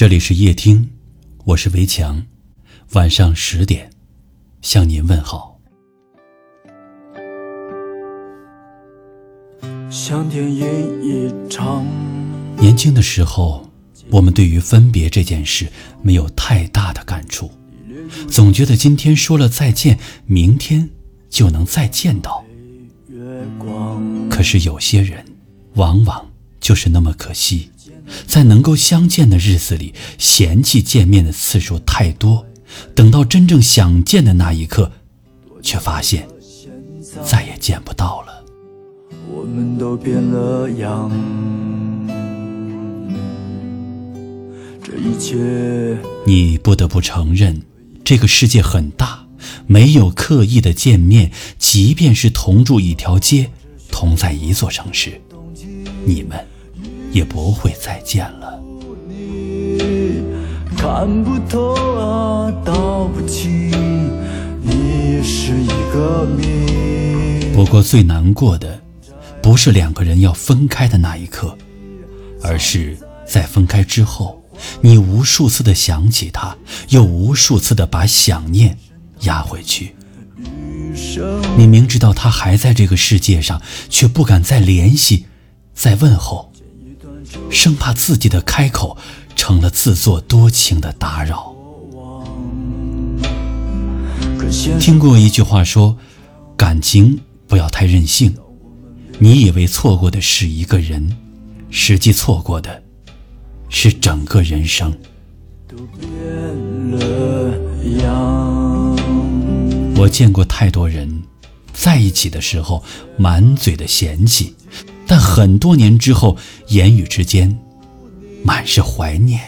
这里是夜听，我是围墙，晚上十点向您问好。想电影一场。年轻的时候，我们对于分别这件事没有太大的感触，总觉得今天说了再见，明天就能再见到。可是有些人，往往就是那么可惜。在能够相见的日子里，嫌弃见面的次数太多，等到真正想见的那一刻，却发现再也见不到了。我们都变了样，这一切，你不得不承认，这个世界很大，没有刻意的见面，即便是同住一条街，同在一座城市，你们。也不会再见了。看不透啊，道不清，你是一个谜。不过最难过的，不是两个人要分开的那一刻，而是在分开之后，你无数次的想起他，又无数次的把想念压回去。你明知道他还在这个世界上，却不敢再联系，再问候。生怕自己的开口成了自作多情的打扰。听过一句话说：“感情不要太任性。”你以为错过的是一个人，实际错过的是整个人生。我见过太多人在一起的时候满嘴的嫌弃。但很多年之后，言语之间满是怀念。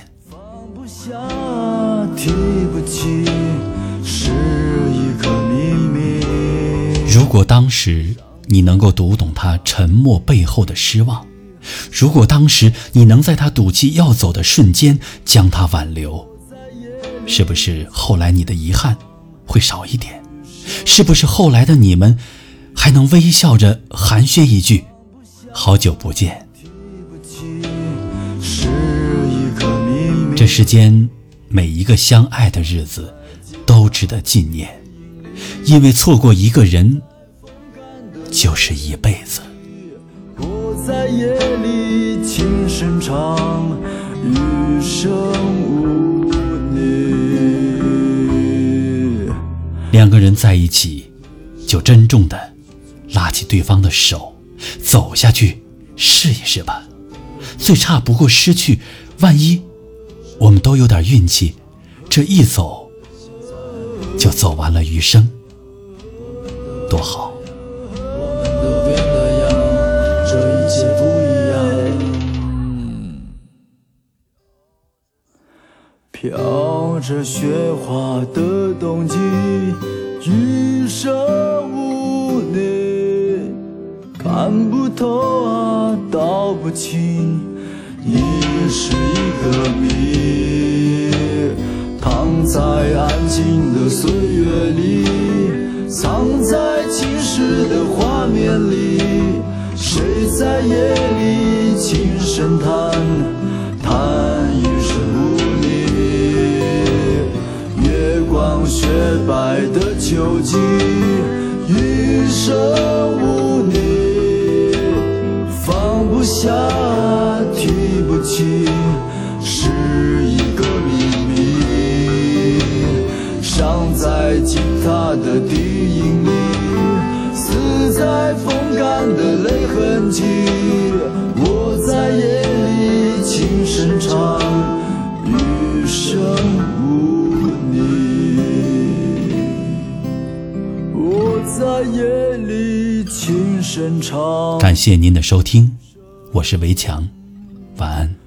如果当时你能够读懂他沉默背后的失望，如果当时你能在他赌气要走的瞬间将他挽留，是不是后来你的遗憾会少一点？是不是后来的你们还能微笑着寒暄一句？好久不见。这世间每一个相爱的日子都值得纪念，因为错过一个人就是一辈子。两个人在一起，就珍重的拉起对方的手。走下去，试一试吧。最差不过失去，万一我们都有点运气，这一走就走完了余生，多好。飘着雪花的冬季，头啊，道不清，你是一个谜。躺在安静的岁月里，藏在青史的画面里，谁在夜里轻声叹，叹一声无你。月光雪白的秋季，余生无。不下，提不起，是一个秘密。伤在吉他的低音里，死在风干的泪痕迹。我在夜里轻声唱，余生无你。我在夜里轻声唱。感谢您的收听。我是围墙，晚安。